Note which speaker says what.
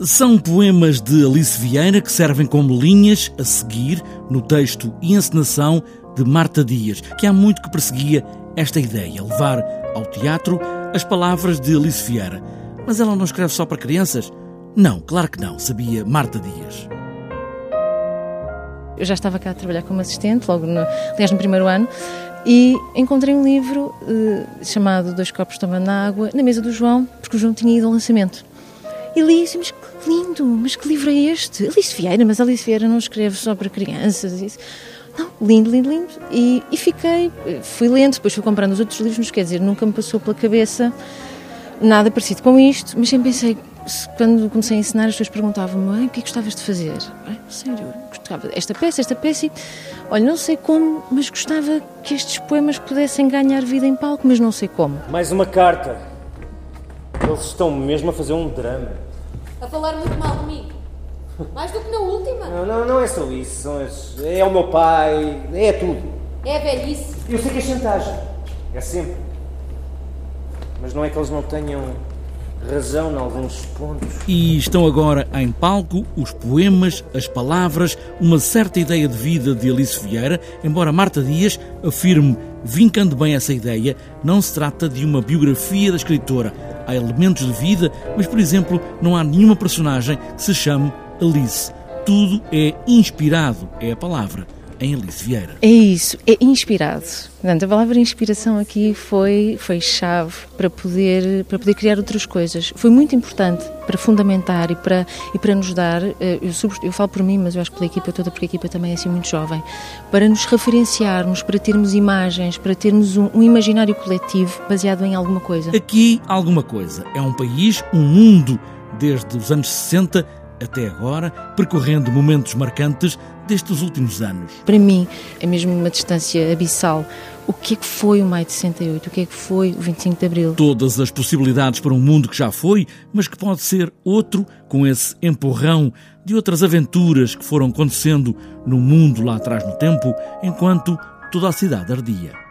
Speaker 1: São poemas de Alice Vieira que servem como linhas a seguir no texto e encenação de Marta Dias, que há muito que perseguia esta ideia, levar ao teatro as palavras de Alice Vieira. Mas ela não escreve só para crianças? Não, claro que não, sabia Marta Dias.
Speaker 2: Eu já estava cá a trabalhar como assistente, logo no, aliás, no primeiro ano, e encontrei um livro uh, chamado Dois Copos Tomando Água na mesa do João, porque o João tinha ido ao lançamento. E li e mas que lindo, mas que livro é este? Alice Vieira, mas Alice Vieira não escreve só para crianças. Isso. Não, lindo, lindo, lindo. E, e, fiquei, fui lendo, depois fui comprando os outros livros, mas quer dizer, nunca me passou pela cabeça nada parecido com isto, mas sempre pensei, quando comecei a ensinar, as pessoas perguntavam-me, o que é que gostavas de fazer? Ai, sério, gostava esta peça, esta peça, e, olha, não sei como, mas gostava que estes poemas pudessem ganhar vida em palco, mas não sei como.
Speaker 3: Mais uma carta. Eles estão mesmo a fazer um drama.
Speaker 4: A falar muito mal de mim. Mais do que na última.
Speaker 3: Não, não, não é só isso. É o meu pai, é tudo.
Speaker 4: É a velhice.
Speaker 3: Eu sei que é chantagem. É sempre. Mas não é que eles não tenham razão em alguns pontos.
Speaker 1: E estão agora em palco os poemas, as palavras, uma certa ideia de vida de Alice Vieira, embora Marta Dias afirme, vincando bem essa ideia, não se trata de uma biografia da escritora. Há elementos de vida, mas, por exemplo, não há nenhuma personagem que se chame Alice. Tudo é inspirado, é a palavra em Alice Vieira.
Speaker 2: É isso, é inspirado. Portanto, a palavra inspiração aqui foi, foi chave para poder, para poder criar outras coisas. Foi muito importante para fundamentar e para, e para nos dar, eh, eu, eu falo por mim, mas eu acho que pela equipa toda, porque a equipa também é assim muito jovem, para nos referenciarmos, para termos imagens, para termos um, um imaginário coletivo baseado em alguma coisa.
Speaker 1: Aqui, alguma coisa. É um país, um mundo, desde os anos 60 até agora, percorrendo momentos marcantes destes últimos anos.
Speaker 2: Para mim, é mesmo uma distância abissal. O que é que foi o Maio de 68? O que é que foi o 25 de Abril?
Speaker 1: Todas as possibilidades para um mundo que já foi, mas que pode ser outro, com esse empurrão de outras aventuras que foram acontecendo no mundo lá atrás no tempo, enquanto toda a cidade ardia.